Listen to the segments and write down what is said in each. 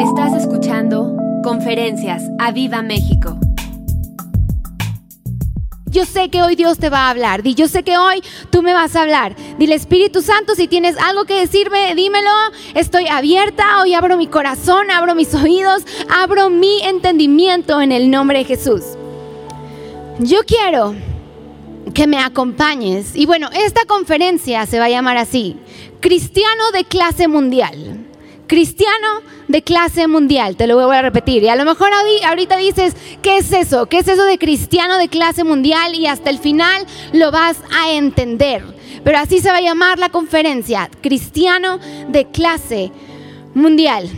Estás escuchando Conferencias a Viva México. Yo sé que hoy Dios te va a hablar. Di, yo sé que hoy tú me vas a hablar. Dile, Espíritu Santo, si tienes algo que decirme, dímelo. Estoy abierta. Hoy abro mi corazón, abro mis oídos, abro mi entendimiento en el nombre de Jesús. Yo quiero que me acompañes. Y bueno, esta conferencia se va a llamar así. Cristiano de clase mundial cristiano de clase mundial, te lo voy a repetir. Y a lo mejor ahorita dices, ¿qué es eso? ¿Qué es eso de cristiano de clase mundial? Y hasta el final lo vas a entender. Pero así se va a llamar la conferencia, cristiano de clase mundial.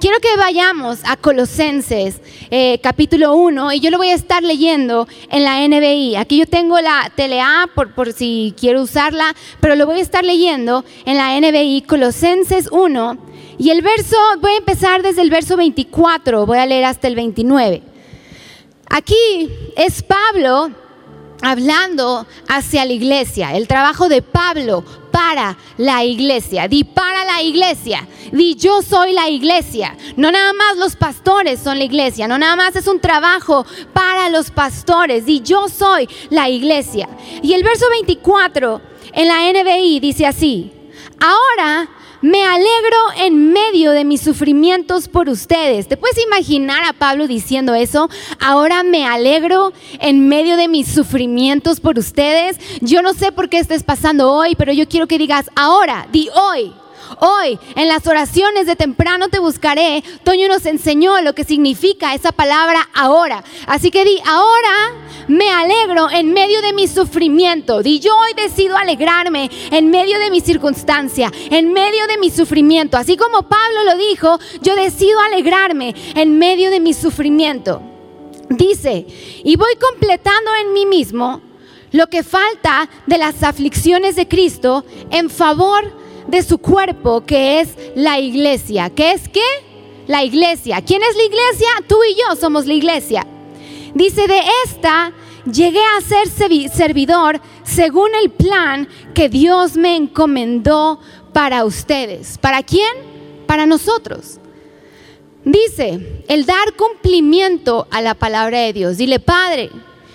Quiero que vayamos a Colosenses eh, capítulo 1 y yo lo voy a estar leyendo en la NBI. Aquí yo tengo la TLA por, por si quiero usarla, pero lo voy a estar leyendo en la NBI Colosenses 1 y el verso, voy a empezar desde el verso 24, voy a leer hasta el 29. Aquí es Pablo hablando hacia la iglesia, el trabajo de Pablo para la iglesia. Di para la iglesia. Di yo soy la iglesia. No nada más los pastores son la iglesia. No nada más es un trabajo para los pastores. Di yo soy la iglesia. Y el verso 24 en la NBI dice así. Ahora me alegro en medio de mis sufrimientos por ustedes. ¿Te puedes imaginar a Pablo diciendo eso? Ahora me alegro en medio de mis sufrimientos por ustedes. Yo no sé por qué estés pasando hoy, pero yo quiero que digas ahora, di hoy. Hoy, en las oraciones de temprano te buscaré, Toño nos enseñó lo que significa esa palabra ahora. Así que di, ahora me alegro en medio de mi sufrimiento. Di, yo hoy decido alegrarme en medio de mi circunstancia, en medio de mi sufrimiento. Así como Pablo lo dijo, yo decido alegrarme en medio de mi sufrimiento. Dice, y voy completando en mí mismo lo que falta de las aflicciones de Cristo en favor de su cuerpo, que es la iglesia. ¿Qué es qué? La iglesia. ¿Quién es la iglesia? Tú y yo somos la iglesia. Dice, de esta llegué a ser servidor según el plan que Dios me encomendó para ustedes. ¿Para quién? Para nosotros. Dice, el dar cumplimiento a la palabra de Dios. Dile, Padre,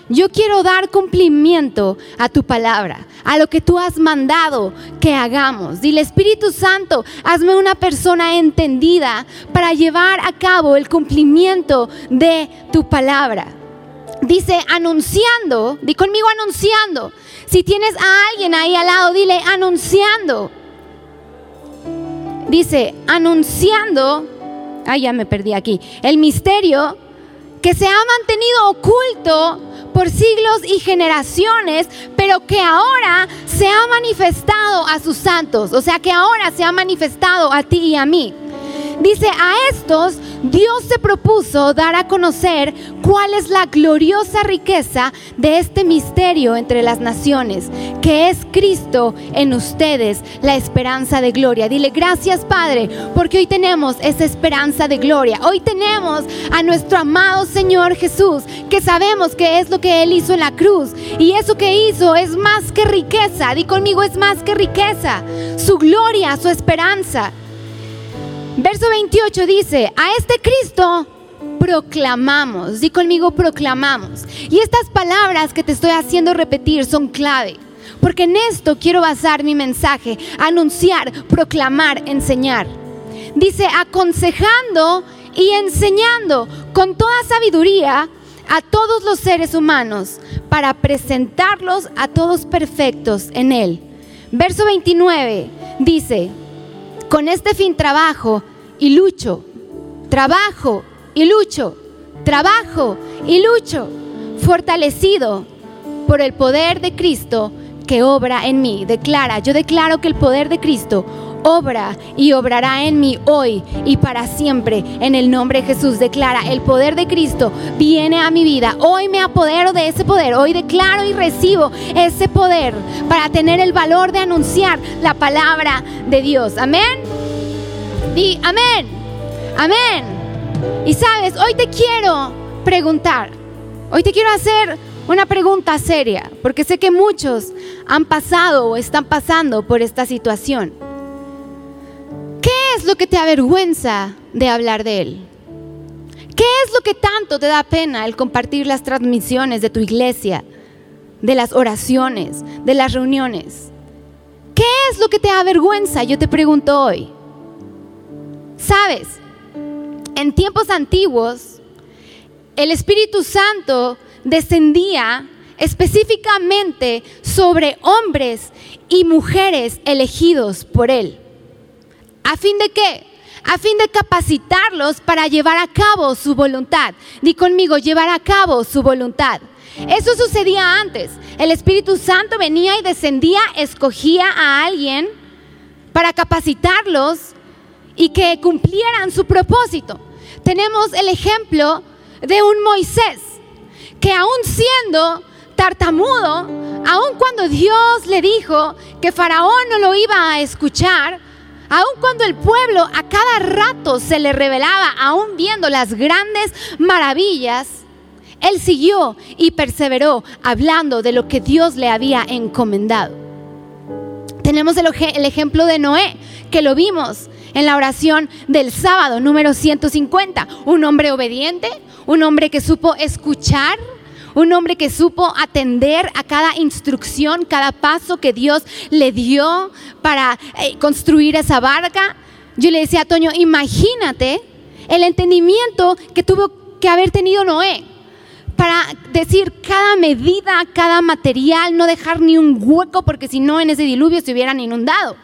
yo quiero dar cumplimiento a tu palabra, a lo que tú has mandado que hagamos. Dile, Espíritu Santo, hazme una persona entendida para llevar a cabo el cumplimiento de tu palabra. Dice, anunciando, di conmigo anunciando. Si tienes a alguien ahí al lado, dile, anunciando. Dice, anunciando, ay, ya me perdí aquí, el misterio que se ha mantenido oculto por siglos y generaciones, pero que ahora se ha manifestado a sus santos, o sea que ahora se ha manifestado a ti y a mí. Dice, a estos Dios se propuso dar a conocer cuál es la gloriosa riqueza de este misterio entre las naciones, que es Cristo en ustedes, la esperanza de gloria. Dile, gracias Padre, porque hoy tenemos esa esperanza de gloria. Hoy tenemos a nuestro amado Señor Jesús, que sabemos que es lo que Él hizo en la cruz. Y eso que hizo es más que riqueza. Di conmigo, es más que riqueza. Su gloria, su esperanza. Verso 28 dice, a este Cristo proclamamos, di conmigo proclamamos. Y estas palabras que te estoy haciendo repetir son clave, porque en esto quiero basar mi mensaje, anunciar, proclamar, enseñar. Dice, aconsejando y enseñando con toda sabiduría a todos los seres humanos para presentarlos a todos perfectos en Él. Verso 29 dice, con este fin trabajo y lucho, trabajo y lucho, trabajo y lucho, fortalecido por el poder de Cristo que obra en mí. Declara, yo declaro que el poder de Cristo obra y obrará en mí hoy y para siempre. En el nombre de Jesús declara, el poder de Cristo viene a mi vida. Hoy me apodero de ese poder. Hoy declaro y recibo ese poder para tener el valor de anunciar la palabra de Dios. Amén. Di amén. Amén. Y sabes, hoy te quiero preguntar. Hoy te quiero hacer una pregunta seria, porque sé que muchos han pasado o están pasando por esta situación lo que te avergüenza de hablar de Él? ¿Qué es lo que tanto te da pena el compartir las transmisiones de tu iglesia, de las oraciones, de las reuniones? ¿Qué es lo que te avergüenza? Yo te pregunto hoy. Sabes, en tiempos antiguos, el Espíritu Santo descendía específicamente sobre hombres y mujeres elegidos por Él. ¿A fin de qué? A fin de capacitarlos para llevar a cabo su voluntad. Di conmigo, llevar a cabo su voluntad. Eso sucedía antes. El Espíritu Santo venía y descendía, escogía a alguien para capacitarlos y que cumplieran su propósito. Tenemos el ejemplo de un Moisés que aún siendo tartamudo, aun cuando Dios le dijo que Faraón no lo iba a escuchar, aun cuando el pueblo a cada rato se le revelaba, aún viendo las grandes maravillas, él siguió y perseveró hablando de lo que Dios le había encomendado. Tenemos el, el ejemplo de Noé, que lo vimos en la oración del sábado número 150. Un hombre obediente, un hombre que supo escuchar un hombre que supo atender a cada instrucción, cada paso que Dios le dio para eh, construir esa barca. Yo le decía a Toño, imagínate el entendimiento que tuvo que haber tenido Noé para decir cada medida, cada material, no dejar ni un hueco porque si no en ese diluvio se hubieran inundado.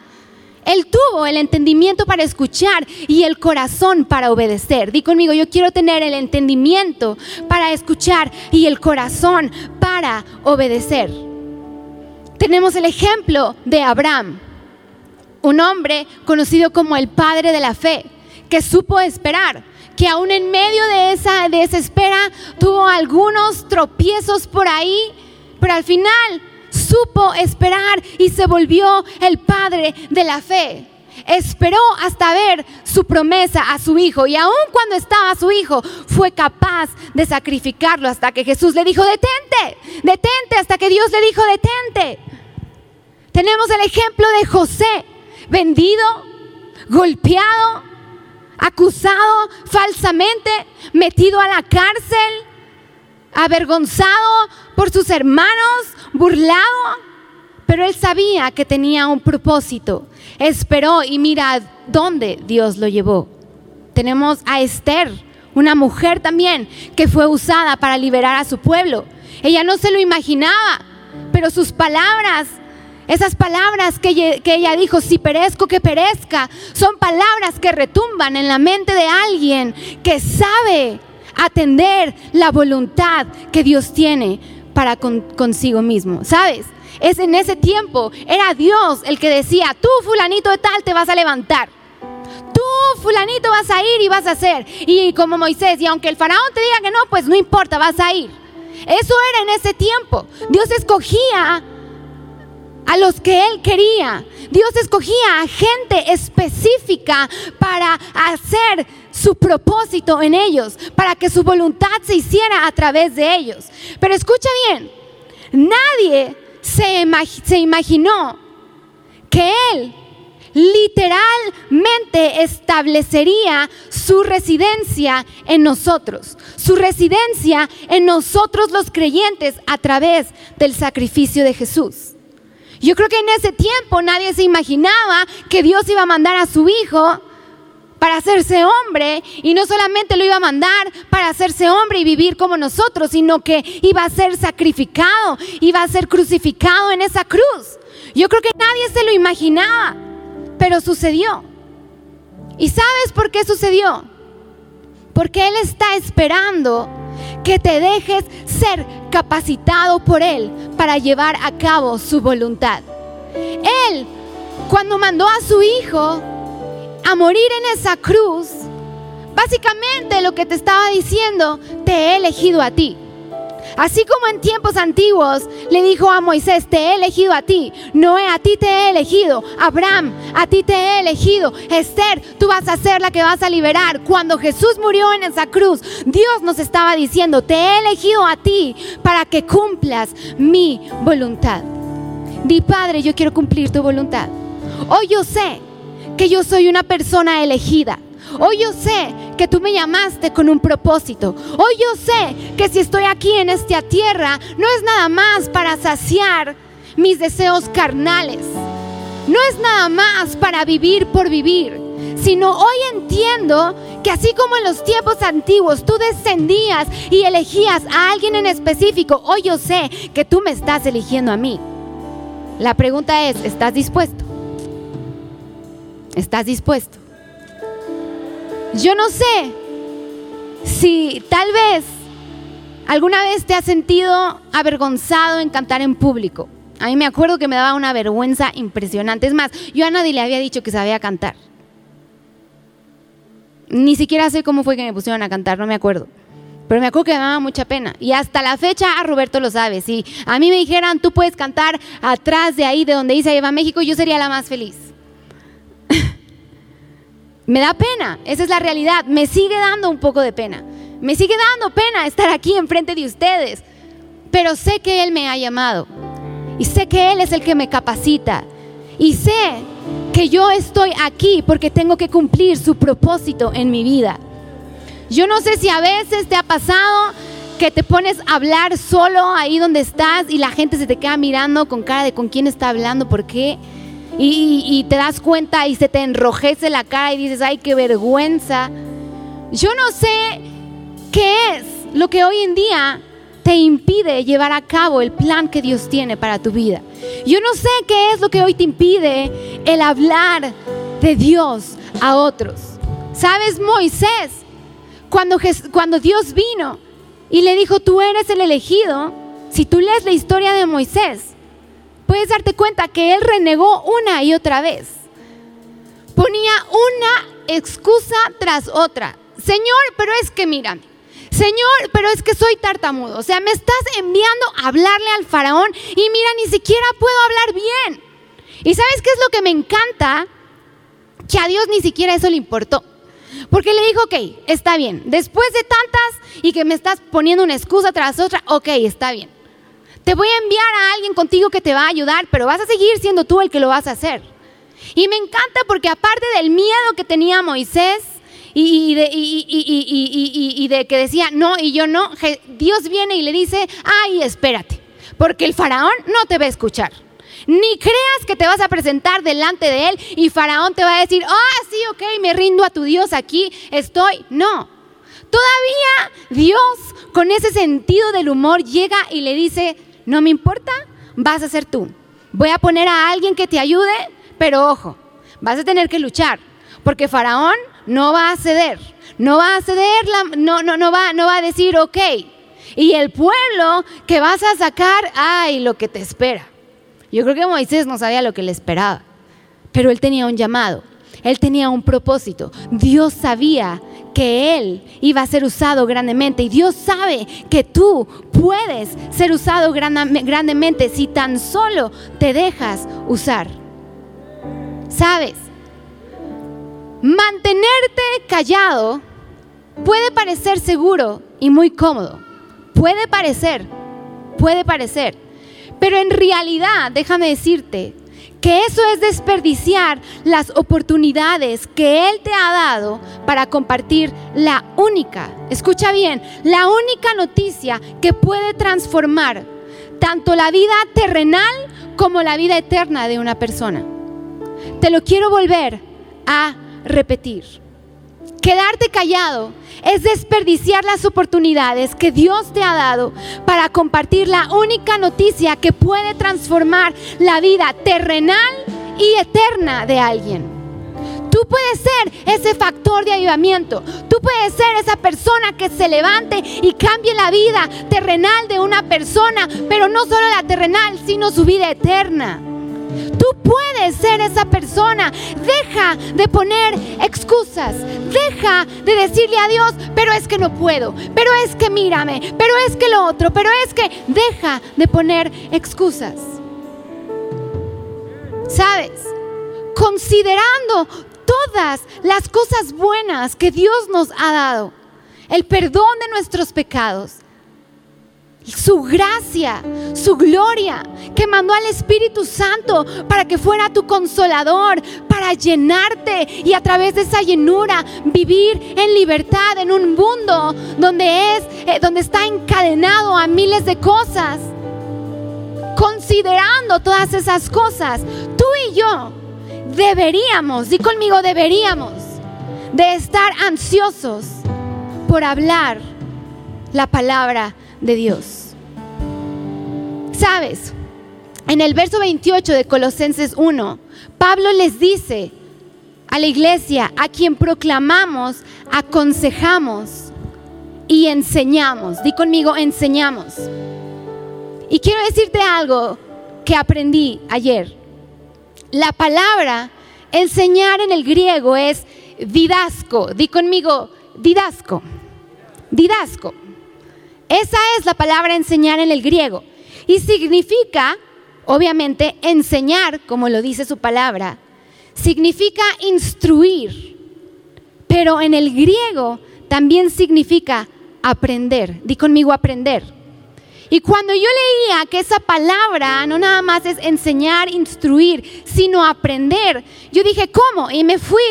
Él tuvo el entendimiento para escuchar y el corazón para obedecer. Di conmigo, yo quiero tener el entendimiento para escuchar y el corazón para obedecer. Tenemos el ejemplo de Abraham, un hombre conocido como el padre de la fe, que supo esperar, que aún en medio de esa desespera tuvo algunos tropiezos por ahí, pero al final supo esperar y se volvió el padre de la fe. Esperó hasta ver su promesa a su hijo y aun cuando estaba su hijo fue capaz de sacrificarlo hasta que Jesús le dijo, detente, detente, hasta que Dios le dijo, detente. Tenemos el ejemplo de José, vendido, golpeado, acusado falsamente, metido a la cárcel, avergonzado por sus hermanos, burlado, pero él sabía que tenía un propósito. Esperó y mira dónde Dios lo llevó. Tenemos a Esther, una mujer también que fue usada para liberar a su pueblo. Ella no se lo imaginaba, pero sus palabras, esas palabras que ella, que ella dijo, si perezco, que perezca, son palabras que retumban en la mente de alguien que sabe atender la voluntad que Dios tiene para consigo mismo, ¿sabes? Es en ese tiempo, era Dios el que decía, tú fulanito de tal te vas a levantar. Tú fulanito vas a ir y vas a hacer. Y como Moisés, y aunque el faraón te diga que no, pues no importa, vas a ir. Eso era en ese tiempo. Dios escogía a los que Él quería. Dios escogía a gente específica para hacer su propósito en ellos, para que su voluntad se hiciera a través de ellos. Pero escucha bien, nadie se, se imaginó que Él literalmente establecería su residencia en nosotros, su residencia en nosotros los creyentes a través del sacrificio de Jesús. Yo creo que en ese tiempo nadie se imaginaba que Dios iba a mandar a su Hijo para hacerse hombre y no solamente lo iba a mandar para hacerse hombre y vivir como nosotros, sino que iba a ser sacrificado, iba a ser crucificado en esa cruz. Yo creo que nadie se lo imaginaba, pero sucedió. ¿Y sabes por qué sucedió? Porque Él está esperando que te dejes ser capacitado por Él para llevar a cabo su voluntad. Él, cuando mandó a su Hijo a morir en esa cruz, básicamente lo que te estaba diciendo, te he elegido a ti. Así como en tiempos antiguos le dijo a Moisés, te he elegido a ti, Noé, a ti te he elegido, Abraham, a ti te he elegido, Esther, tú vas a ser la que vas a liberar. Cuando Jesús murió en esa cruz, Dios nos estaba diciendo, te he elegido a ti para que cumplas mi voluntad. Di, Padre, yo quiero cumplir tu voluntad. Hoy yo sé que yo soy una persona elegida. Hoy yo sé que tú me llamaste con un propósito. Hoy yo sé que si estoy aquí en esta tierra no es nada más para saciar mis deseos carnales. No es nada más para vivir por vivir, sino hoy entiendo que así como en los tiempos antiguos tú descendías y elegías a alguien en específico, hoy yo sé que tú me estás eligiendo a mí. La pregunta es, ¿estás dispuesto? ¿Estás dispuesto? Yo no sé si tal vez alguna vez te has sentido avergonzado en cantar en público. A mí me acuerdo que me daba una vergüenza impresionante. Es más, yo a nadie le había dicho que sabía cantar. Ni siquiera sé cómo fue que me pusieron a cantar, no me acuerdo. Pero me acuerdo que me daba mucha pena. Y hasta la fecha, a Roberto lo sabe. Si a mí me dijeran, tú puedes cantar atrás de ahí, de donde dice Lleva México, yo sería la más feliz. Me da pena, esa es la realidad. Me sigue dando un poco de pena. Me sigue dando pena estar aquí enfrente de ustedes. Pero sé que Él me ha llamado. Y sé que Él es el que me capacita. Y sé que yo estoy aquí porque tengo que cumplir su propósito en mi vida. Yo no sé si a veces te ha pasado que te pones a hablar solo ahí donde estás y la gente se te queda mirando con cara de con quién está hablando, por qué y, te das cuenta y se te enrojece la cara y dices, ay, qué vergüenza. Yo no sé qué es lo que hoy en día te impide llevar a cabo el plan que Dios tiene para tu vida. Yo no sé qué es lo que hoy te impide el hablar de Dios a otros. ¿Sabes, Moisés? Cuando, cuando Dios vino y le dijo, tú eres el elegido, si tú lees la historia de Moisés, puedes darte cuenta que él renegó una y otra vez. Ponía una excusa tras otra. Señor, pero es que mírame. Señor, pero es que soy tartamudo. O sea, me estás enviando a hablarle al faraón y mira, ni siquiera puedo hablar bien. ¿Y sabes qué es lo que me encanta? Que a Dios ni siquiera eso le importó. Porque le dijo, ok, está bien. Después de tantas y que me estás poniendo una excusa tras otra, ok, está bien. Te voy a enviar a alguien contigo que te va a ayudar, pero vas a seguir siendo tú el que lo vas a hacer. Y me encanta porque aparte del miedo que tenía Moisés y, de, que decía no y yo no, Dios viene y le dice, ay, espérate, porque el faraón no te va a escuchar. Ni creas que te vas a presentar delante de él y Faraón te va a decir, ah, sí, ok, me rindo a tu Dios, aquí estoy. No. Todavía Dios, con ese sentido del humor, llega y le dice, no me importa, vas a ser tú. Voy a poner a alguien que te ayude, pero ojo, vas a tener que luchar, porque Faraón no va a ceder, no va a ceder, no, no, va, no va a decir, ok. Y el pueblo que vas a sacar, ay, lo que te espera. Yo creo que Moisés no sabía lo que le esperaba, pero él tenía un llamado, él tenía un propósito. Dios sabía que Él iba a ser usado grandemente. Y Dios sabe que tú puedes ser usado grandemente si tan solo te dejas usar. ¿Sabes? Mantenerte callado puede parecer seguro y muy cómodo. Puede parecer, puede parecer. Pero en realidad, déjame decirte, que eso es desperdiciar las oportunidades que Él te ha dado para compartir la única, escucha bien, la única noticia que puede transformar tanto la vida terrenal como la vida eterna de una persona. Te lo quiero volver a repetir. Quedarte callado es desperdiciar las oportunidades que Dios te ha dado para compartir la única noticia que puede transformar la vida terrenal y eterna de alguien. Tú puedes ser ese factor de avivamiento. Tú puedes ser esa persona que se levante y cambie la vida terrenal de una persona, pero no solo la terrenal, sino su vida eterna. Tú puedes ser esa persona. Deja de poner excusas. Deja de decirle a Dios, pero es que no puedo. Pero es que mírame. Pero es que lo otro. Pero es que deja de poner excusas. ¿Sabes? Considerando todas las cosas buenas que Dios nos ha dado. El perdón de nuestros pecados. Su gracia, su gloria, que mandó al Espíritu Santo para que fuera tu consolador, para llenarte y a través de esa llenura vivir en libertad en un mundo donde es eh, donde está encadenado a miles de cosas. Considerando todas esas cosas, tú y yo deberíamos, di conmigo, deberíamos de estar ansiosos por hablar la palabra de Dios. ¿Sabes? En el verso 28 de Colosenses 1, Pablo les dice a la iglesia, a quien proclamamos, aconsejamos y enseñamos. Di conmigo, enseñamos. Y quiero decirte algo que aprendí ayer. La palabra enseñar en el griego es didasco. Di conmigo, didasco. Didasco. Esa es la palabra enseñar en el griego. Y significa, obviamente, enseñar, como lo dice su palabra. Significa instruir. Pero en el griego también significa aprender. Di conmigo aprender. Y cuando yo leía que esa palabra no nada más es enseñar, instruir, sino aprender, yo dije, ¿cómo? Y me fui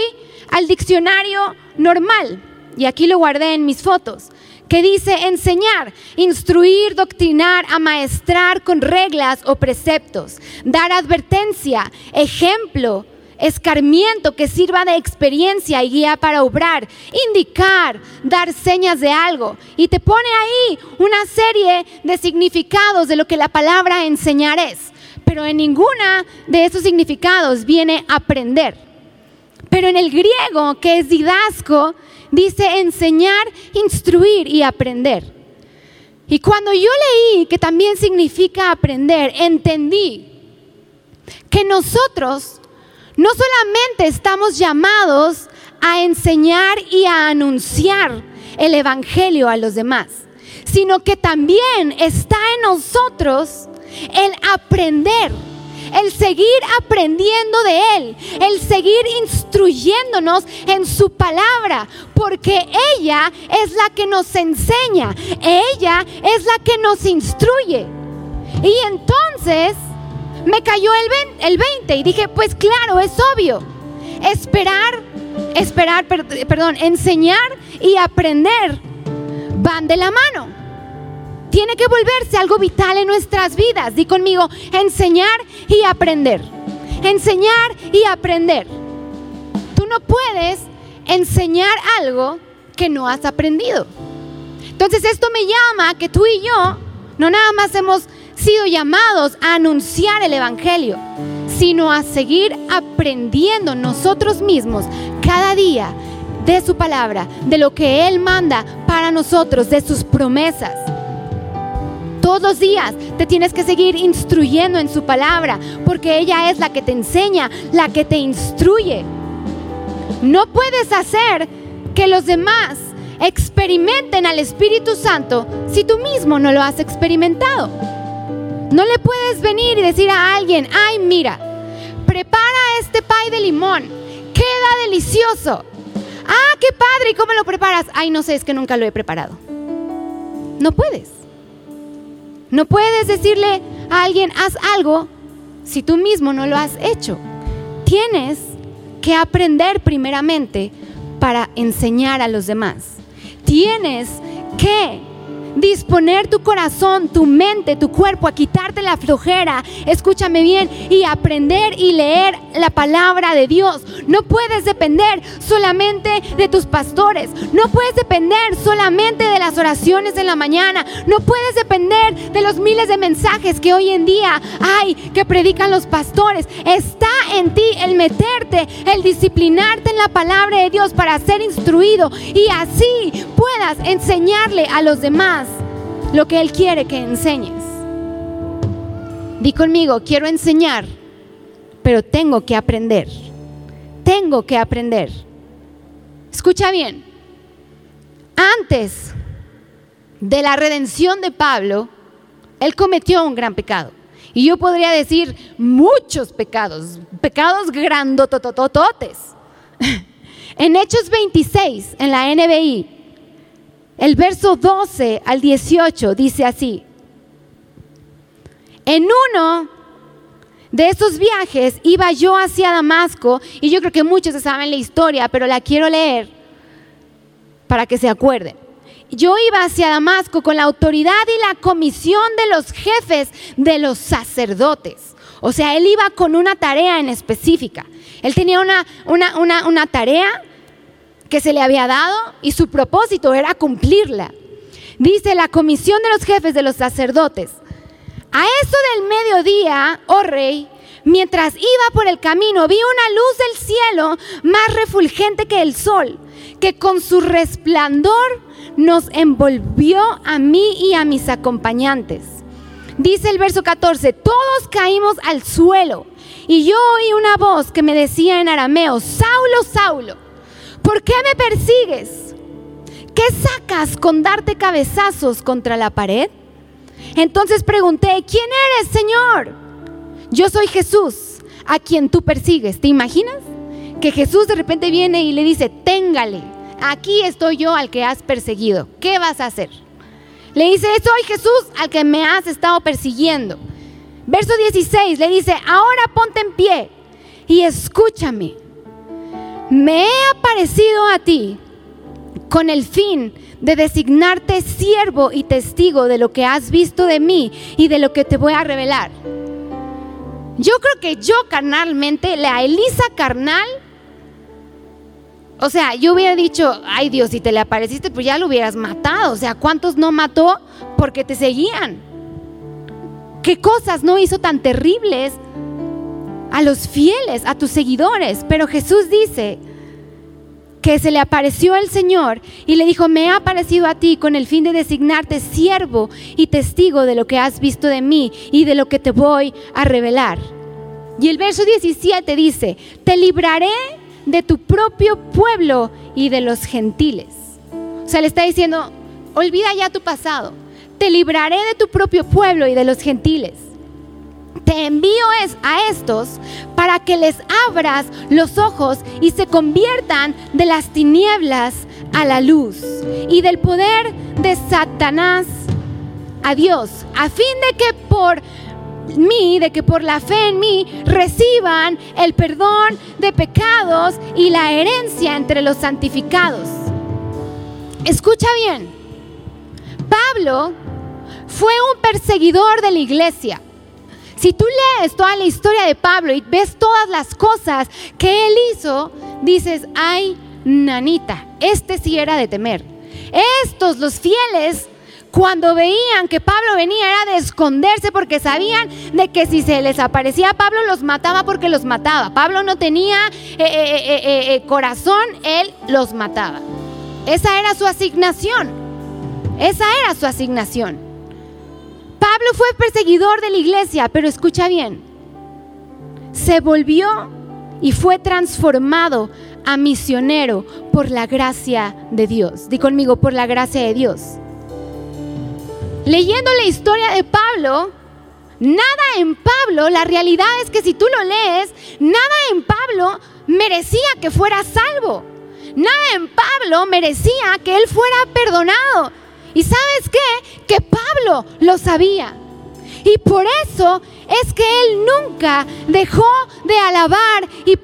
al diccionario normal. Y aquí lo guardé en mis fotos que dice enseñar, instruir, doctrinar, amaestrar con reglas o preceptos, dar advertencia, ejemplo, escarmiento que sirva de experiencia y guía para obrar, indicar, dar señas de algo. Y te pone ahí una serie de significados de lo que la palabra enseñar es. Pero en ninguna de esos significados viene aprender. Pero en el griego, que es didasco, dice enseñar, instruir y aprender. Y cuando yo leí que también significa aprender, entendí que nosotros no solamente estamos llamados a enseñar y a anunciar el Evangelio a los demás, sino que también está en nosotros el aprender el seguir aprendiendo de Él, el seguir instruyéndonos en su palabra, porque ella es la que nos enseña, ella es la que nos instruye. Y entonces me cayó el, el 20 y dije, pues claro, es obvio, esperar, esperar, perdón, enseñar y aprender van de la mano tiene que volverse algo vital en nuestras vidas. Di conmigo, enseñar y aprender. Enseñar y aprender. Tú no puedes enseñar algo que no has aprendido. Entonces esto me llama que tú y yo no nada más hemos sido llamados a anunciar el Evangelio, sino a seguir aprendiendo nosotros mismos cada día de su palabra, de lo que Él manda para nosotros, de sus promesas. Los días te tienes que seguir instruyendo en su palabra, porque ella es la que te enseña, la que te instruye. No puedes hacer que los demás experimenten al Espíritu Santo si tú mismo no lo has experimentado. No le puedes venir y decir a alguien, ay mira, prepara este pay de limón, queda delicioso. Ah, qué padre, ¿y cómo lo preparas? Ay, no sé, es que nunca lo he preparado. No puedes. No puedes decirle a alguien, haz algo si tú mismo no lo has hecho. Tienes que aprender primeramente para enseñar a los demás. Tienes que disponer tu corazón, tu mente, tu cuerpo a quitarte la flojera, escúchame bien, y aprender y leer la palabra de Dios. No puedes depender solamente de tus pastores, no puedes depender solamente de las oraciones de la mañana, no puedes depender de los miles de mensajes que hoy en día hay que predican los pastores. Está en ti el meterte, el disciplinarte en la palabra de Dios para ser instruido y así puedas enseñarle a los demás lo que Él quiere que enseñes. Di conmigo, quiero enseñar, pero tengo que aprender. Tengo que aprender. Escucha bien. Antes de la redención de Pablo, él cometió un gran pecado. Y yo podría decir muchos pecados, pecados grandototototes. En Hechos 26, en la NBI, el verso 12 al 18 dice así, En uno de esos viajes iba yo hacia Damasco y yo creo que muchos saben la historia, pero la quiero leer para que se acuerden. Yo iba hacia Damasco con la autoridad y la comisión de los jefes de los sacerdotes. O sea, él iba con una tarea en específica. Él tenía una, una, una tarea que se le había dado y su propósito era cumplirla. Dice la comisión de los jefes de los sacerdotes. A eso del mediodía, oh rey, mientras iba por el camino, vi una luz del cielo más refulgente que el sol, que con su resplandor nos envolvió a mí y a mis acompañantes. Dice el verso 14, todos caímos al suelo y yo oí una voz que me decía en arameo, Saulo, Saulo, ¿por qué me persigues? ¿Qué sacas con darte cabezazos contra la pared? Entonces pregunté, ¿quién eres, Señor? Yo soy Jesús, a quien tú persigues. ¿Te imaginas? Que Jesús de repente viene y le dice, téngale, aquí estoy yo al que has perseguido. ¿Qué vas a hacer? Le dice, soy Jesús al que me has estado persiguiendo. Verso 16 le dice, ahora ponte en pie y escúchame. Me he aparecido a ti con el fin de designarte siervo y testigo de lo que has visto de mí y de lo que te voy a revelar. Yo creo que yo carnalmente, la Elisa carnal, o sea, yo hubiera dicho, ay Dios, si te le apareciste, pues ya lo hubieras matado. O sea, ¿cuántos no mató porque te seguían? ¿Qué cosas no hizo tan terribles a los fieles, a tus seguidores? Pero Jesús dice, que se le apareció el Señor y le dijo, me ha aparecido a ti con el fin de designarte siervo y testigo de lo que has visto de mí y de lo que te voy a revelar. Y el verso 17 dice, te libraré de tu propio pueblo y de los gentiles. O sea, le está diciendo, olvida ya tu pasado, te libraré de tu propio pueblo y de los gentiles te envío es a estos para que les abras los ojos y se conviertan de las tinieblas a la luz y del poder de Satanás a Dios, a fin de que por mí, de que por la fe en mí reciban el perdón de pecados y la herencia entre los santificados. Escucha bien, Pablo fue un perseguidor de la iglesia. Si tú lees toda la historia de Pablo y ves todas las cosas que él hizo, dices, ay, nanita, este sí era de temer. Estos, los fieles, cuando veían que Pablo venía era de esconderse porque sabían de que si se les aparecía a Pablo los mataba porque los mataba. Pablo no tenía eh, eh, eh, corazón, él los mataba. Esa era su asignación. Esa era su asignación. Pablo fue perseguidor de la iglesia, pero escucha bien, se volvió y fue transformado a misionero por la gracia de Dios. Di conmigo, por la gracia de Dios. Leyendo la historia de Pablo, nada en Pablo, la realidad es que si tú lo lees, nada en Pablo merecía que fuera salvo. Nada en Pablo merecía que él fuera perdonado. ¿Y sabes qué? Que Pablo lo sabía. Y por eso es que él nunca dejó de alabar y,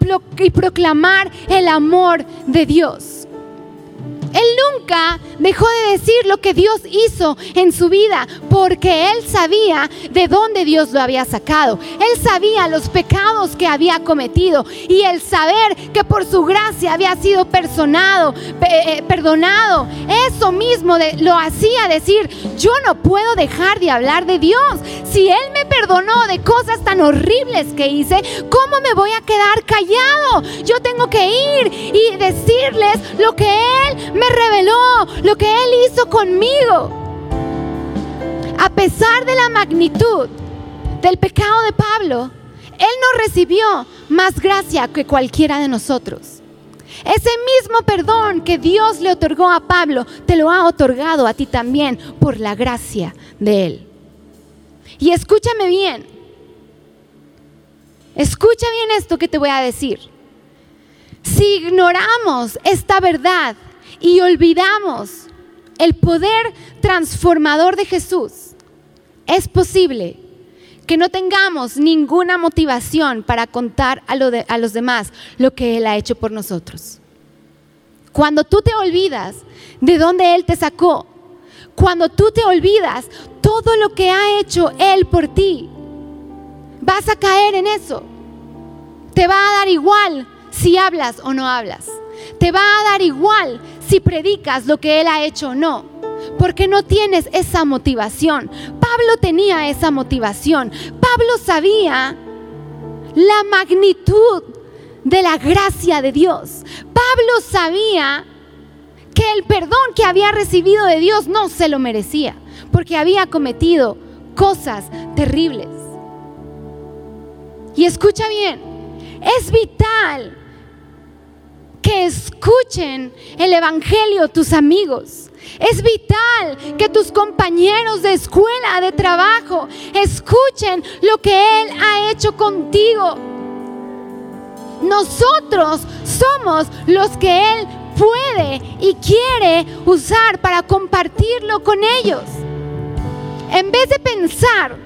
proclamar el amor de Dios. Él nunca dejó de decir lo que Dios hizo en su vida porque él sabía de dónde Dios lo había sacado. Él sabía los pecados que había cometido y el saber que por su gracia había sido personado, eh, perdonado. Eso mismo lo hacía decir, yo no puedo dejar de hablar de Dios. Si Él me perdonó de cosas tan horribles que hice, ¿cómo me voy a quedar callado? Yo tengo que ir y decirles lo que Él me reveló, lo que Él hizo conmigo. A pesar de la magnitud del pecado de Pablo, Él no recibió más gracia que cualquiera de nosotros. Ese mismo perdón que Dios le otorgó a Pablo, te lo ha otorgado a ti también por la gracia de Él. Y escúchame bien, escucha bien esto que te voy a decir. Si ignoramos esta verdad, y olvidamos el poder transformador de Jesús, es posible que no tengamos ninguna motivación para contar a, los demás lo que Él ha hecho por nosotros. Cuando tú te olvidas de dónde Él te sacó, cuando tú te olvidas todo lo que ha hecho Él por ti, vas a caer en eso. Te va a dar igual si hablas o no hablas. Te va a dar igual si predicas lo que Él ha hecho o no. Porque no tienes esa motivación. Pablo tenía esa motivación. Pablo sabía la magnitud de la gracia de Dios. Pablo sabía que el perdón que había recibido de Dios no se lo merecía, porque había cometido cosas terribles. Y escucha bien, es vital que escuchen el Evangelio tus amigos. Es vital que tus compañeros de escuela, de trabajo, escuchen lo que Él ha hecho contigo. Nosotros somos los que Él puede y quiere usar para compartirlo con ellos. En vez de pensar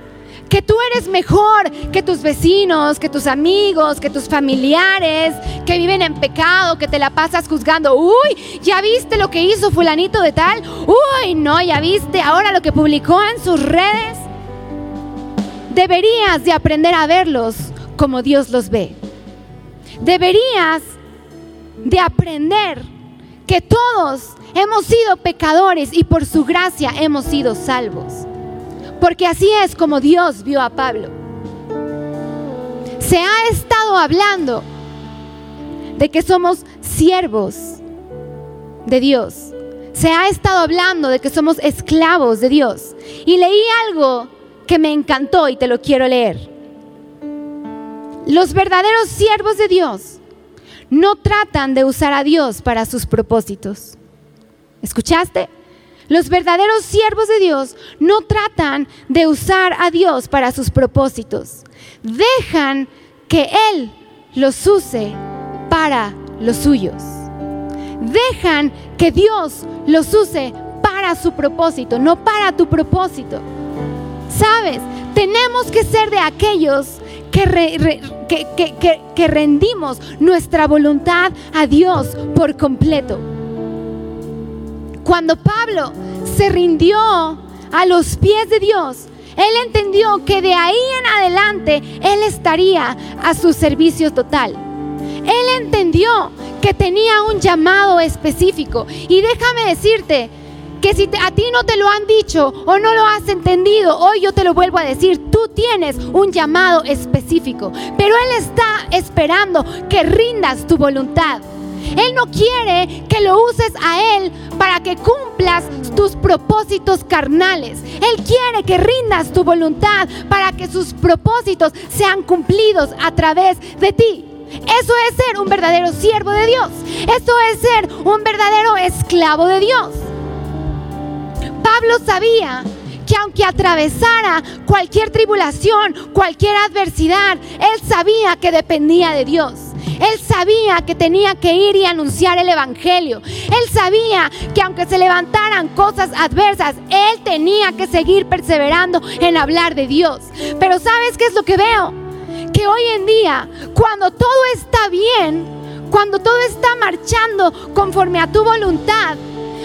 que tú eres mejor que tus vecinos, que tus amigos, que tus familiares, que viven en pecado, que te la pasas juzgando. Uy, ¿ya viste lo que hizo fulanito de tal? Uy, no, ¿ya viste ahora lo que publicó en sus redes? Deberías de aprender a verlos como Dios los ve. Deberías de aprender que todos hemos sido pecadores y por su gracia hemos sido salvos. Porque así es como Dios vio a Pablo. Se ha estado hablando de que somos siervos de Dios. Se ha estado hablando de que somos esclavos de Dios. Y leí algo que me encantó y te lo quiero leer. Los verdaderos siervos de Dios no tratan de usar a Dios para sus propósitos. ¿Escuchaste? Los verdaderos siervos de Dios no tratan de usar a Dios para sus propósitos. Dejan que Él los use para los suyos. Dejan que Dios los use para su propósito, no para tu propósito. Sabes, tenemos que ser de aquellos que, que, rendimos nuestra voluntad a Dios por completo. Cuando Pablo se rindió a los pies de Dios, él entendió que de ahí en adelante él estaría a su servicio total. Él entendió que tenía un llamado específico. Y déjame decirte que si a ti no te lo han dicho o no lo has entendido, hoy yo te lo vuelvo a decir, tú tienes un llamado específico. Pero Él está esperando que rindas tu voluntad. Él no quiere que lo uses a Él para que cumplas tus propósitos carnales. Él quiere que rindas tu voluntad para que sus propósitos sean cumplidos a través de ti. Eso es ser un verdadero siervo de Dios. Eso es ser un verdadero esclavo de Dios. Pablo sabía que aunque atravesara cualquier tribulación, cualquier adversidad, él sabía que dependía de Dios. Él sabía que tenía que ir y anunciar el Evangelio. Él sabía que aunque se levantaran cosas adversas, Él tenía que seguir perseverando en hablar de Dios. Pero ¿sabes qué es lo que veo? Que hoy en día, cuando todo está bien, cuando todo está marchando conforme a tu voluntad,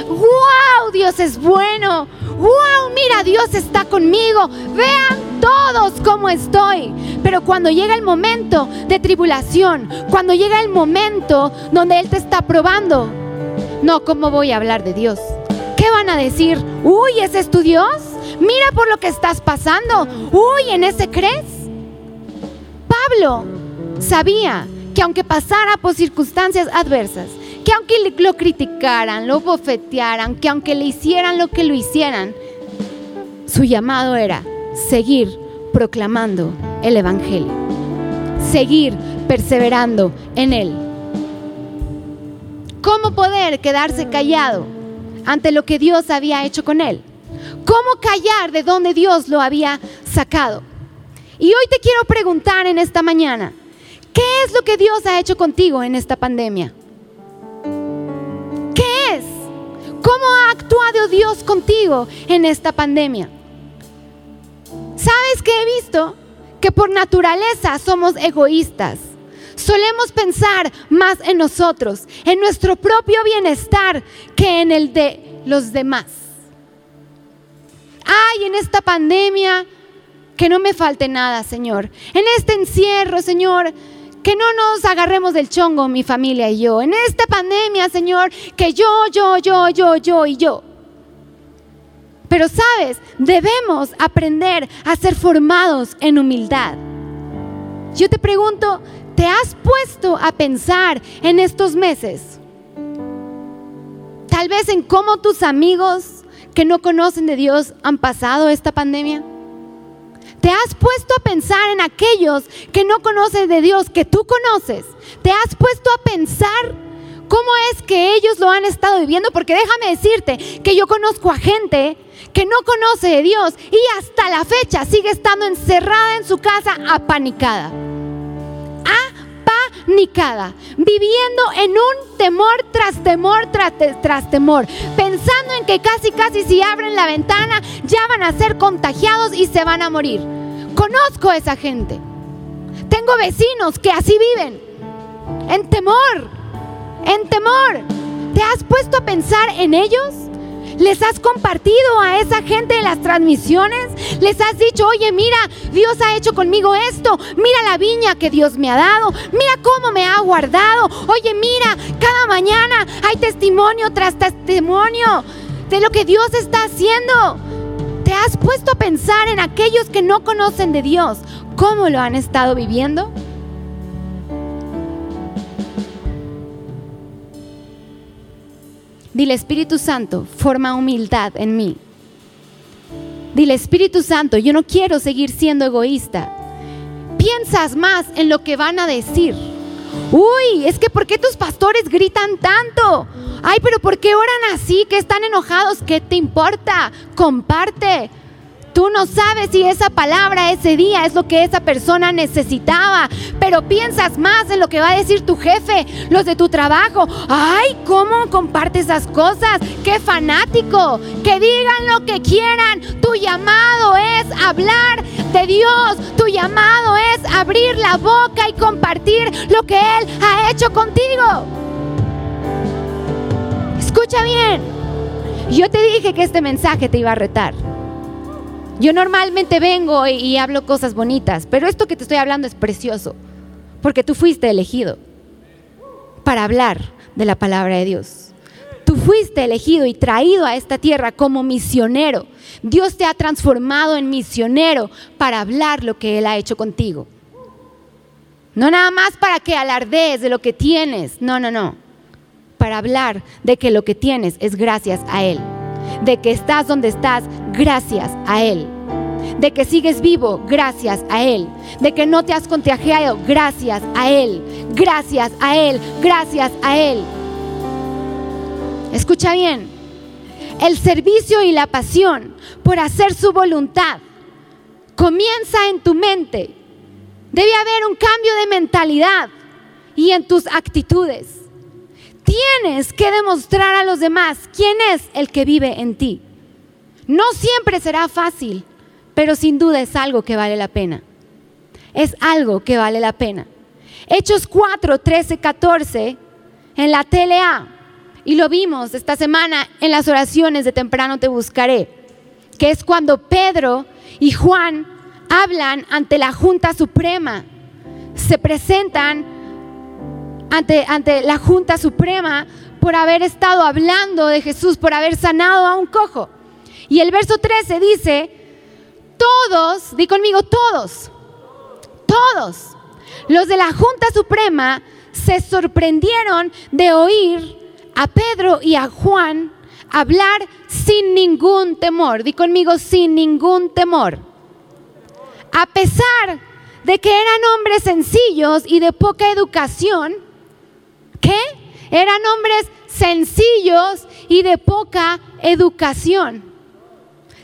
wow, Dios es bueno, wow, mira, Dios está conmigo, vean todos cómo estoy. Pero cuando llega el momento de tribulación, cuando llega el momento donde Él te está probando, no, ¿cómo voy a hablar de Dios? ¿Qué van a decir? Uy, ¿ese es tu Dios? Mira por lo que estás pasando. Uy, ¿en ese crees? Pablo sabía que aunque pasara por circunstancias adversas, que aunque lo criticaran, lo bofetearan, que aunque le hicieran lo que lo hicieran, su llamado era seguir proclamando el Evangelio, seguir perseverando en él. ¿Cómo poder quedarse callado ante lo que Dios había hecho con él? ¿Cómo callar de donde Dios lo había sacado? Y hoy te quiero preguntar en esta mañana, ¿qué es lo que Dios ha hecho contigo en esta pandemia? ¿Qué es? ¿Cómo ha actuado Dios contigo en esta pandemia? ¿Sabes qué he visto? que por naturaleza somos egoístas. Solemos pensar más en nosotros, en nuestro propio bienestar, que en el de los demás. Ay, en esta pandemia, que no me falte nada, Señor. En este encierro, Señor, que no nos agarremos del chongo mi familia y yo. En esta pandemia, Señor, que yo, yo, yo, yo, yo y yo. Pero sabes, debemos aprender a ser formados en humildad. Yo te pregunto, ¿te has puesto a pensar en estos meses? Tal vez en cómo tus amigos que no conocen de Dios han pasado esta pandemia. ¿Te has puesto a pensar en aquellos que no conocen de Dios, que tú conoces? ¿Te has puesto a pensar cómo es que ellos lo han estado viviendo? Porque déjame decirte que yo conozco a gente que no conoce de Dios y hasta la fecha sigue estando encerrada en su casa apanicada. Apanicada, viviendo en un temor tras temor tras, temor, pensando en que casi casi si abren la ventana ya van a ser contagiados y se van a morir. Conozco a esa gente. Tengo vecinos que así viven, en temor, en temor. ¿Te has puesto a pensar en ellos? ¿Les has compartido a esa gente en las transmisiones? ¿Les has dicho, oye, mira, Dios ha hecho conmigo esto? Mira la viña que Dios me ha dado. Mira cómo me ha guardado. Oye, mira, cada mañana hay testimonio tras testimonio de lo que Dios está haciendo. ¿Te has puesto a pensar en aquellos que no conocen de Dios? ¿Cómo lo han estado viviendo? Dile Espíritu Santo, forma humildad en mí. Dile Espíritu Santo, yo no quiero seguir siendo egoísta. Piensas más en lo que van a decir. Uy, es que ¿por qué tus pastores gritan tanto? Ay, pero ¿por qué oran así? Que están enojados. ¿Qué te importa? Comparte. Tú no sabes si esa palabra ese día es lo que esa persona necesitaba, pero piensas más en lo que va a decir tu jefe, los de tu trabajo. Ay, ¿cómo comparte esas cosas? ¡Qué fanático! Que digan lo que quieran. Tu llamado es hablar de Dios. Tu llamado es abrir la boca y compartir lo que Él ha hecho contigo. Escucha bien. Yo te dije que este mensaje te iba a retar. Yo normalmente vengo y, hablo cosas bonitas, pero esto que te estoy hablando es precioso, porque tú fuiste elegido para hablar de la palabra de Dios. Tú fuiste elegido y traído a esta tierra como misionero. Dios te ha transformado en misionero para hablar lo que Él ha hecho contigo. No nada más para que alardees de lo que tienes, no, no, no. Para hablar de que lo que tienes es gracias a Él de que estás donde estás gracias a Él. De que sigues vivo gracias a Él. De que no te has contagiado gracias a Él. Gracias a Él. Gracias a Él. Escucha bien. El servicio y la pasión por hacer su voluntad comienza en tu mente. Debe haber un cambio de mentalidad y en tus actitudes. Tienes que demostrar a los demás quién es el que vive en ti. No siempre será fácil, pero sin duda es algo que vale la pena. Es algo que vale la pena. Hechos 4, 13, 14 en la TLA, y lo vimos esta semana en las oraciones de temprano te buscaré, que es cuando Pedro y Juan hablan ante la Junta Suprema, se presentan ante, la Junta Suprema por haber estado hablando de Jesús, por haber sanado a un cojo. Y el verso 13 dice, todos, di conmigo, todos, todos, los de la Junta Suprema se sorprendieron de oír a Pedro y a Juan hablar sin ningún temor. Di conmigo, sin ningún temor. A pesar de que eran hombres sencillos y de poca educación, ¿Qué? Eran hombres sencillos y de poca educación.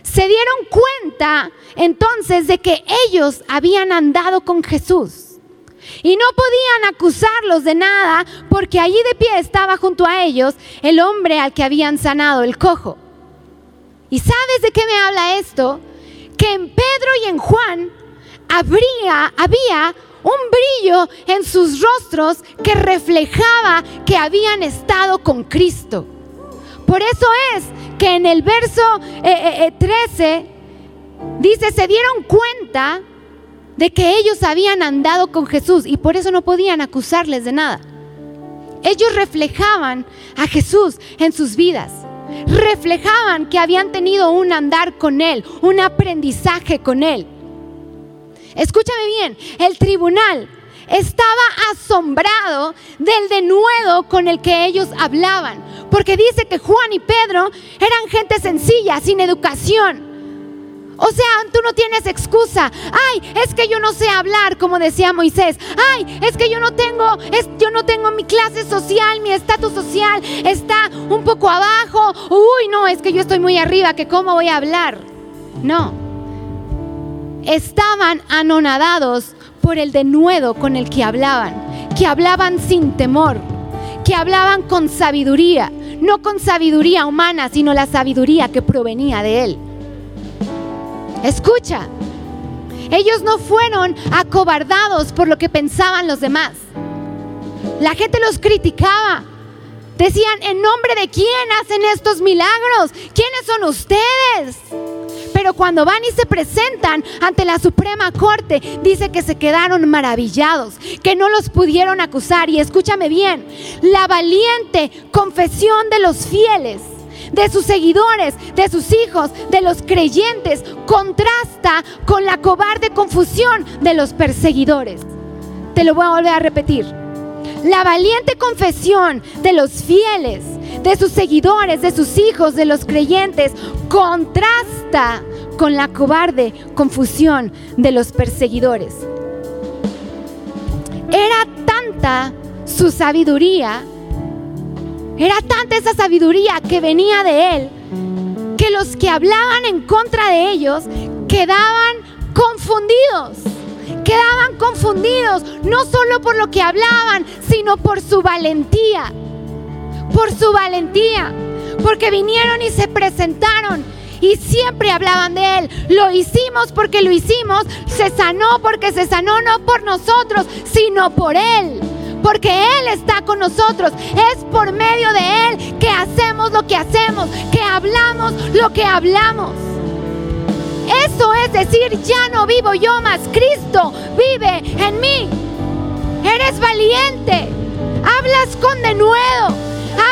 Se dieron cuenta entonces de que ellos habían andado con Jesús. Y no podían acusarlos de nada porque allí de pie estaba junto a ellos el hombre al que habían sanado el cojo. ¿Y sabes de qué me habla esto? Que en Pedro y en Juan habría, había un brillo en sus rostros que reflejaba que habían estado con Cristo. Por eso es que en el verso 13 eh, eh, eh, dice, se dieron cuenta de que ellos habían andado con Jesús y por eso no podían acusarles de nada. Ellos reflejaban a Jesús en sus vidas. Reflejaban que habían tenido un andar con Él, un aprendizaje con Él. Escúchame bien, el tribunal estaba asombrado del denuedo con el que ellos hablaban, porque dice que Juan y Pedro eran gente sencilla, sin educación. O sea, tú no tienes excusa. Ay, es que yo no sé hablar, como decía Moisés. Ay, es que yo no tengo, es, yo no tengo mi clase social, mi estatus social está un poco abajo. Uy, no, es que yo estoy muy arriba, que cómo voy a hablar. No. Estaban anonadados por el denuedo con el que hablaban, que hablaban sin temor, que hablaban con sabiduría, no con sabiduría humana, sino la sabiduría que provenía de él. Escucha, ellos no fueron acobardados por lo que pensaban los demás. La gente los criticaba. Decían, ¿en nombre de quién hacen estos milagros? ¿Quiénes son ustedes? Pero cuando van y se presentan ante la Suprema Corte, dice que se quedaron maravillados, que no los pudieron acusar. Y escúchame bien, la valiente confesión de los fieles de sus seguidores, de sus hijos, de los creyentes, contrasta con la cobarde confusión de los perseguidores. Te lo voy a volver a repetir. La valiente confesión de los fieles, de sus seguidores, de sus hijos, de los creyentes, contrasta con la cobarde confusión de los perseguidores. Era tanta su sabiduría era tanta esa sabiduría que venía de él que los que hablaban en contra de ellos quedaban confundidos. Quedaban confundidos no solo por lo que hablaban, sino por su valentía. Por su valentía. Porque vinieron y se presentaron y siempre hablaban de Él. Lo hicimos porque lo hicimos, se sanó porque se sanó no por nosotros, sino por Él porque Él está con nosotros. Es por medio de Él que hacemos lo que hacemos, que hablamos lo que hablamos. Eso es decir, ya no vivo yo más, Cristo vive en mí. Eres valiente, hablas con denuedo,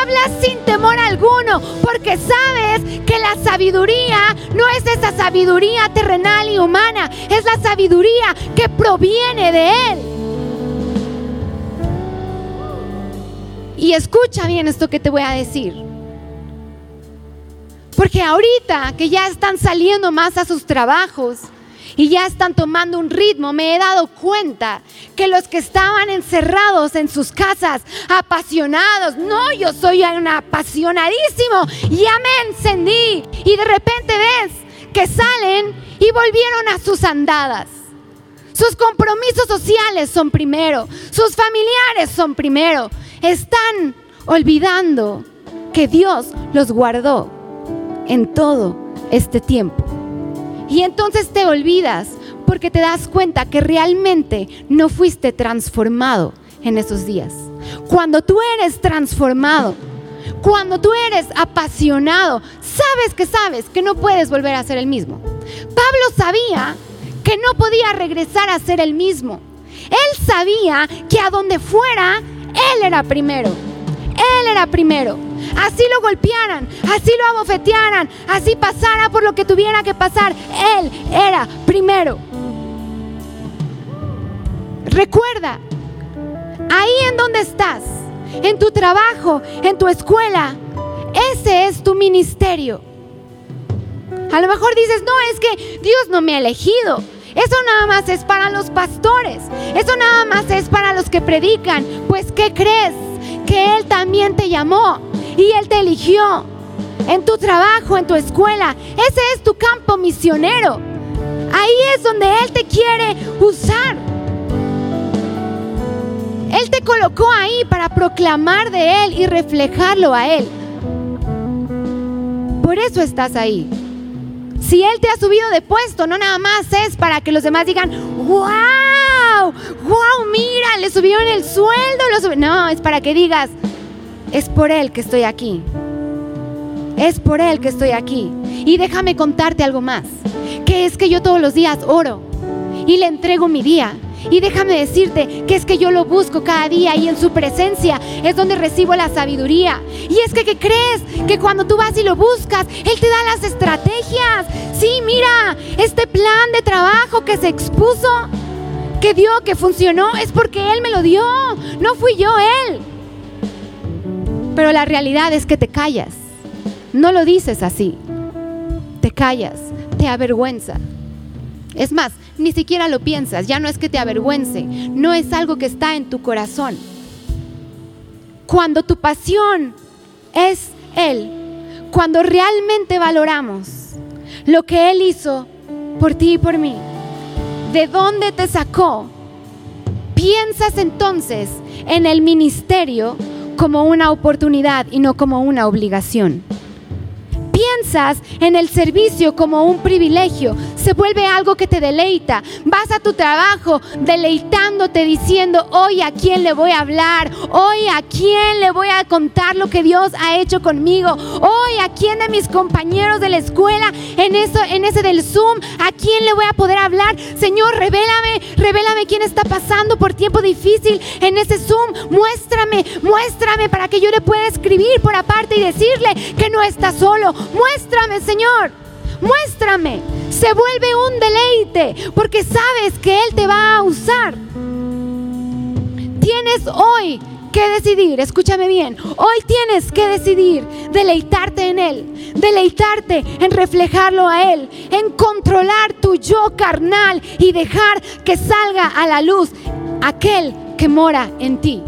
hablas sin temor alguno, porque sabes que la sabiduría no es esa sabiduría terrenal y humana, es la sabiduría que proviene de Él. Y escucha bien esto que te voy a decir. Porque ahorita que ya están saliendo más a sus trabajos y ya están tomando un ritmo, me he dado cuenta que los que estaban encerrados en sus casas, apasionados, no, yo soy un apasionadísimo, ya me encendí. Y de repente ves que salen y volvieron a sus andadas. Sus compromisos sociales son primero, sus familiares son primero, están olvidando que Dios los guardó en todo este tiempo. Y entonces te olvidas porque te das cuenta que realmente no fuiste transformado en esos días. Cuando tú eres transformado, cuando tú eres apasionado, sabes que sabes que no puedes volver a ser el mismo. Pablo sabía que no podía regresar a ser el mismo. Él sabía que a donde fuera, él era primero. Él era primero. Así lo golpearan, así lo abofetearan, así pasara por lo que tuviera que pasar. Él era primero. Recuerda, ahí en donde estás, en tu trabajo, en tu escuela, ese es tu ministerio. A lo mejor dices, no, es que Dios no me ha elegido. Eso nada más es para los pastores. Eso nada más es para los que predican. Pues ¿qué crees? Que Él también te llamó y Él te eligió en tu trabajo, en tu escuela. Ese es tu campo misionero. Ahí es donde Él te quiere usar. Él te colocó ahí para proclamar de Él y reflejarlo a Él. Por eso estás ahí. Si Él te ha subido de puesto, no nada más es para que los demás digan, wow, mira, le subieron el sueldo. No, es para que digas, es por Él que estoy aquí. Es por Él que estoy aquí. Y déjame contarte algo más, que es que yo todos los días oro y le entrego mi día y déjame decirte que es que yo lo busco cada día y en su presencia es donde recibo la sabiduría. Y es que, ¿qué crees? Que cuando tú vas y lo buscas, Él te da las estrategias. Sí, mira, este plan de trabajo que se expuso, que dio, que funcionó, es porque Él me lo dio. No fui yo Él. Pero la realidad es que te callas. No lo dices así. Te callas, te avergüenza. Es más, ni siquiera lo piensas, ya no es que te avergüence, no es algo que está en tu corazón. Cuando tu pasión es Él, cuando realmente valoramos lo que Él hizo por ti y por mí, de dónde te sacó, piensas entonces en el ministerio como una oportunidad y no como una obligación piensas en el servicio como un privilegio, se vuelve algo que te deleita. Vas a tu trabajo deleitándote diciendo, hoy a quién le voy a hablar, hoy a quién le voy a contar lo que Dios ha hecho conmigo, hoy a quién de mis compañeros de la escuela, en, eso, en ese del Zoom, a quién le voy a poder hablar. Señor, revélame, revélame quién está pasando por tiempo difícil en ese Zoom. Muéstrame, muéstrame para que yo le pueda escribir por aparte y decirle que no está solo. Muéstrame, Señor. Muéstrame. Se vuelve un deleite porque sabes que Él te va a usar. Tienes hoy que decidir, escúchame bien, hoy tienes que decidir deleitarte en Él, deleitarte en reflejarlo a Él, en controlar tu yo carnal y dejar que salga a la luz aquel que mora en ti.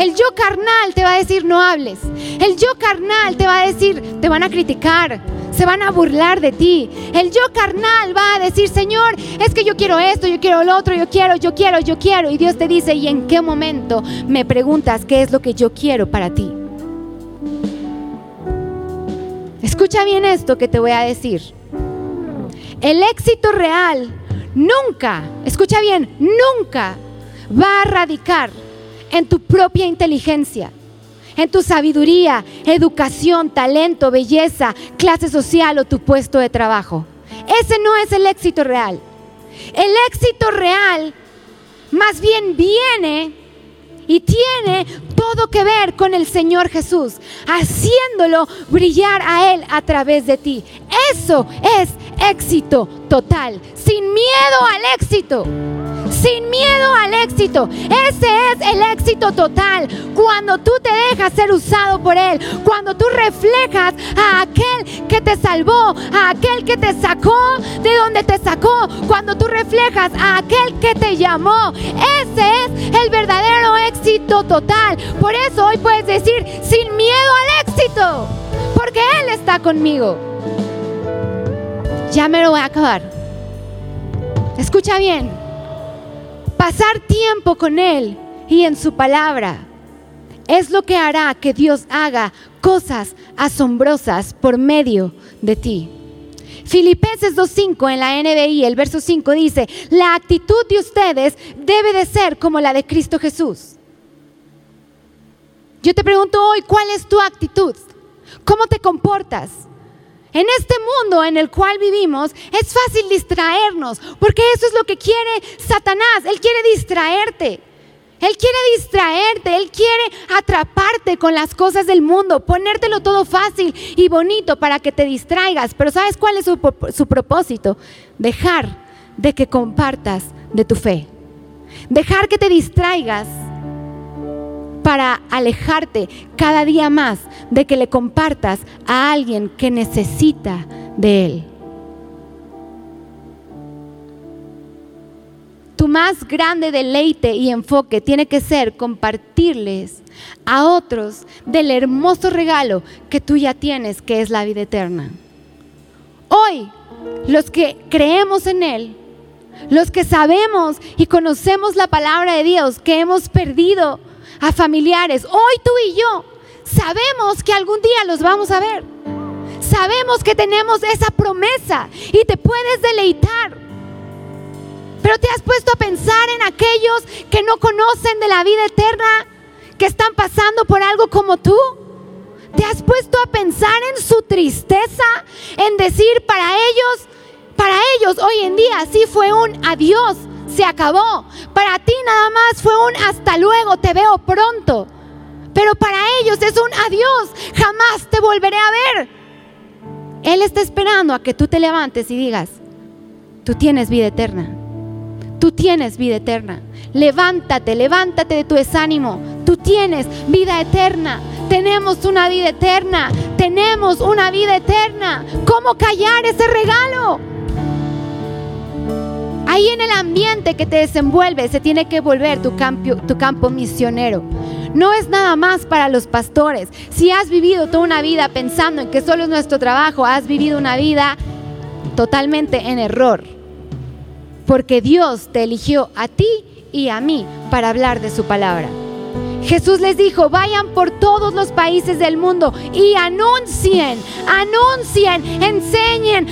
El yo carnal te va a decir no hables. El yo carnal te va a decir, te van a criticar, se van a burlar de ti. El yo carnal va a decir, Señor, es que yo quiero esto, yo quiero lo otro, yo quiero, yo quiero, yo quiero. Y Dios te dice, ¿y en qué momento me preguntas qué es lo que yo quiero para ti? Escucha bien esto que te voy a decir. El éxito real nunca, escucha bien, nunca va a radicar en tu propia inteligencia, en tu sabiduría, educación, talento, belleza, clase social o tu puesto de trabajo. Ese no es el éxito real. El éxito real más bien viene y tiene todo que ver con el Señor Jesús, haciéndolo brillar a Él a través de ti. Eso es éxito total, sin miedo al éxito sin miedo al éxito. Ese es el éxito total. Cuando tú te dejas ser usado por Él, cuando tú reflejas a aquel que te salvó, a aquel que te sacó de donde te sacó, cuando tú reflejas a aquel que te llamó. Ese es el verdadero éxito total. Por eso hoy puedes decir, sin miedo al éxito, porque Él está conmigo. Ya me lo voy a acabar. Escucha bien pasar tiempo con Él y en su palabra es lo que hará que Dios haga cosas asombrosas por medio de ti. Filipenses 2.5 en la NBI, el verso 5 dice, la actitud de ustedes debe de ser como la de Cristo Jesús. Yo te pregunto hoy, ¿cuál es tu actitud? ¿Cómo te comportas? En este mundo en el cual vivimos es fácil distraernos, porque eso es lo que quiere Satanás. Él quiere distraerte. Él quiere distraerte, Él quiere atraparte con las cosas del mundo, ponértelo todo fácil y bonito para que te distraigas. Pero ¿sabes cuál es su, su propósito? Dejar de que compartas de tu fe. Dejar que te distraigas para alejarte cada día más de que le compartas a alguien que necesita de Él. Tu más grande deleite y enfoque tiene que ser compartirles a otros del hermoso regalo que tú ya tienes, que es la vida eterna. Hoy, los que creemos en Él, los que sabemos y conocemos la palabra de Dios, que hemos perdido a familiares, hoy tú y yo sabemos que algún día los vamos a ver. sabemos que tenemos esa promesa y te puedes deleitar. Pero te has puesto a pensar en aquellos que no conocen de la vida eterna, que están pasando por algo como tú. ¿Te has puesto a pensar en su tristeza? En decir para ellos, para ellos hoy en día sí fue un adiós, se acabó. Para ti nada más fue un hasta luego, te veo pronto. Pero para ellos es un adiós, jamás te volveré a ver. Él está esperando a que tú te levantes y digas, tú tienes vida eterna. Tú tienes vida eterna. Levántate, levántate de tu desánimo. Tú tienes vida eterna. Tenemos una vida eterna. Tenemos una vida eterna. ¿Cómo callar ese regalo? Ahí en el ambiente que te desenvuelve se tiene que volver tu campo, misionero. No es nada más para los pastores. Si has vivido toda una vida pensando en que solo es nuestro trabajo, has vivido una vida totalmente en error. Porque Dios te eligió a ti y a mí para hablar de su palabra. Jesús les dijo, vayan por todos los países del mundo y anuncien, anuncien, enseñen,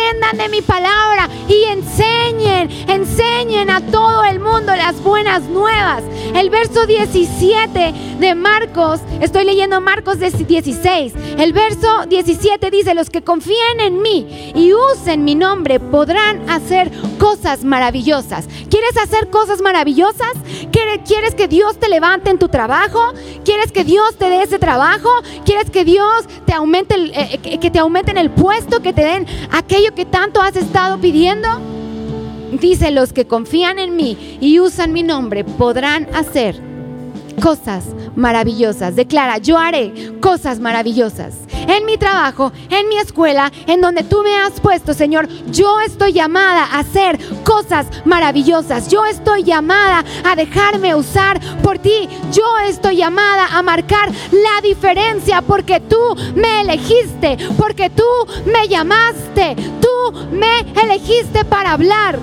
aprendan de mi palabra y enseñen, enseñen a todo el mundo las buenas nuevas. El verso 17 de Marcos, estoy leyendo Marcos 16, el verso 17 dice, los que confíen en mí y usen mi nombre podrán hacer cosas maravillosas. ¿Quieres hacer cosas maravillosas? ¿Quieres que Dios te levante en tu trabajo? ¿Quieres que Dios te dé ese trabajo? ¿Quieres que Dios te aumente el, eh, eh, que te aumenten el puesto, que te den aquello que tanto has estado pidiendo? Dice, los que confían en mí y usan mi nombre podrán hacer cosas maravillosas. Declara, yo haré cosas maravillosas. En mi trabajo, en mi escuela, en donde tú me has puesto, Señor, yo estoy llamada a hacer cosas maravillosas. Yo estoy llamada a dejarme usar por ti. Yo estoy llamada a marcar la diferencia porque tú me elegiste, porque tú me llamaste, tú me elegiste para hablar.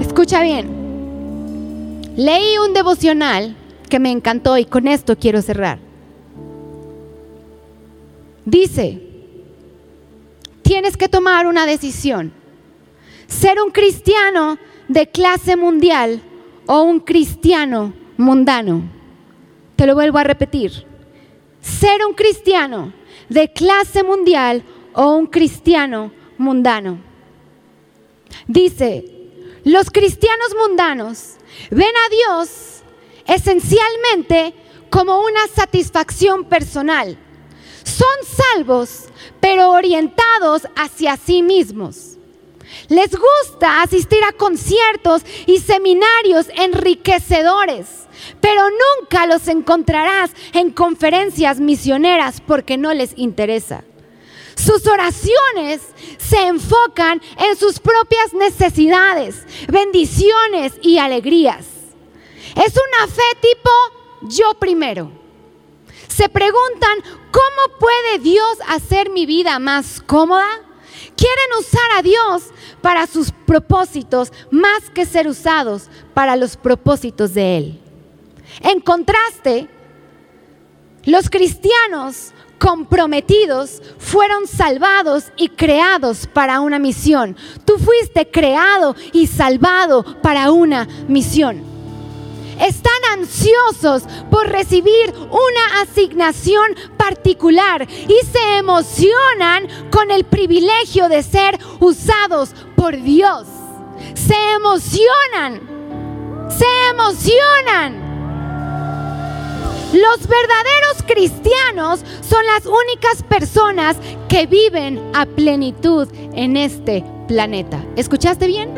Escucha bien. Leí un devocional que me encantó y con esto quiero cerrar. Dice, tienes que tomar una decisión. Ser un cristiano de clase mundial o un cristiano mundano. Te lo vuelvo a repetir. Ser un cristiano de clase mundial o un cristiano mundano. Dice, los cristianos mundanos ven a Dios esencialmente como una satisfacción personal. Son salvos, pero orientados hacia sí mismos. Les gusta asistir a conciertos y seminarios enriquecedores, pero nunca los encontrarás en conferencias misioneras porque no les interesa. Sus oraciones se enfocan en sus propias necesidades, bendiciones y alegrías. Es una fe tipo yo primero. Se preguntan, ¿cómo puede Dios hacer mi vida más cómoda? Quieren usar a Dios para sus propósitos más que ser usados para los propósitos de Él. En contraste, los cristianos comprometidos fueron salvados y creados para una misión. Tú fuiste creado y salvado para una misión. Están ansiosos por recibir una asignación particular y se emocionan con el privilegio de ser usados por Dios. Se emocionan, se emocionan los verdaderos cristianos son las únicas personas que viven a plenitud en este planeta. ¿Escuchaste bien?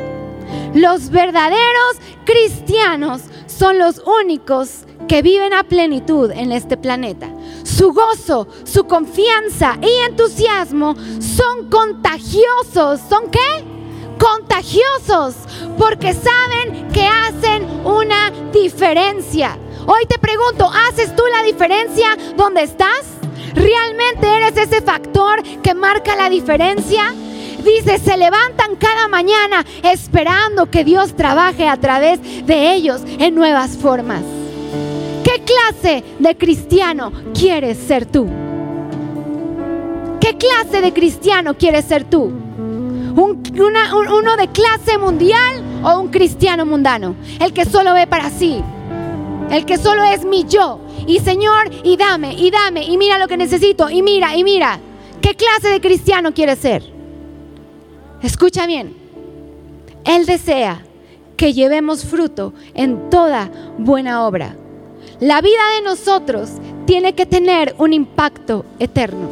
Los verdaderos cristianos son los únicos que viven a plenitud en este planeta. Su gozo, su confianza y entusiasmo son contagiosos. ¿Son qué? Contagiosos porque saben que hacen una diferencia. Hoy te pregunto, ¿haces tú la diferencia donde estás? ¿Realmente eres ese factor que marca la diferencia? Dice, se levantan cada mañana esperando que Dios trabaje a través de ellos en nuevas formas. ¿Qué clase de cristiano quieres ser tú? ¿Qué clase de cristiano quieres ser tú? ¿Uno de clase mundial o un cristiano mundano? El que solo ve para sí. El que solo es mi yo. Y Señor, y dame, y dame, y mira lo que necesito, y mira, y mira. ¿Qué clase de cristiano quieres ser? Escucha bien. Él desea que llevemos fruto en toda buena obra. La vida de nosotros tiene que tener un impacto eterno.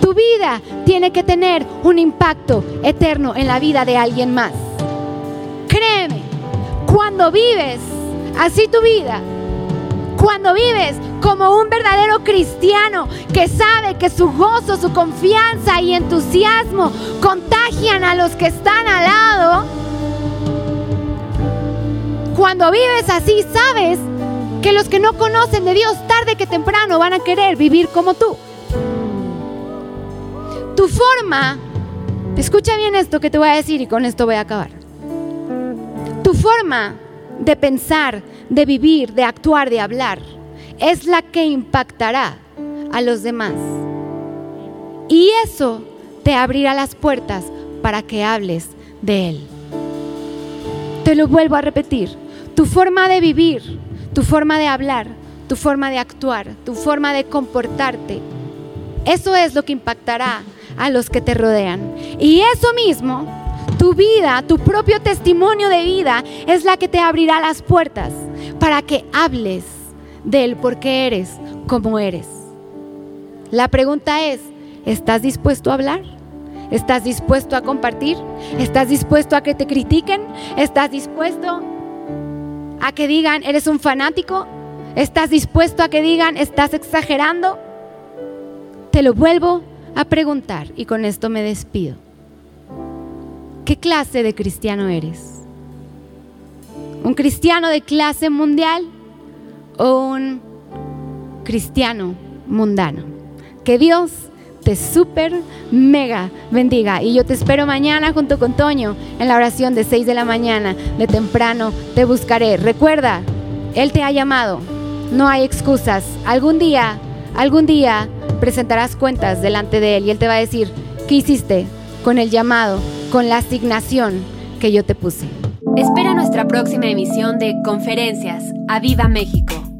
Tu vida tiene que tener un impacto eterno en la vida de alguien más. Créeme, cuando vives así tu vida, cuando vives como un verdadero cristiano que sabe que su gozo, su confianza y entusiasmo contagian a los que están al lado, cuando vives así sabes que los que no conocen de Dios tarde que temprano van a querer vivir como tú. Tu forma, escucha bien esto que te voy a decir y con esto voy a acabar. Tu forma de pensar, de vivir, de actuar, de hablar, es la que impactará a los demás. Y eso te abrirá las puertas para que hables de Él. Te lo vuelvo a repetir. Tu forma de vivir, tu forma de hablar, tu forma de actuar, tu forma de comportarte, eso es lo que impactará a los que te rodean. Y eso mismo, tu vida, tu propio testimonio de vida, es la que te abrirá las puertas para que hables del por qué eres como eres. La pregunta es, ¿estás dispuesto a hablar? ¿Estás dispuesto a compartir? ¿Estás dispuesto a que te critiquen? ¿Estás dispuesto a que digan, eres un fanático? ¿Estás dispuesto a que digan, estás exagerando? Te lo vuelvo a preguntar y con esto me despido. ¿Qué clase de cristiano eres? ¿Un cristiano de clase mundial o un cristiano mundano? Que Dios te super mega bendiga. Y yo te espero mañana junto con Toño en la oración de 6 de la mañana. De temprano te buscaré. Recuerda, Él te ha llamado. No hay excusas. Algún día, algún día presentarás cuentas delante de Él y Él te va a decir, ¿qué hiciste con el llamado, con la asignación que yo te puse? Espera nuestra próxima emisión de Conferencias. ¡A Viva México!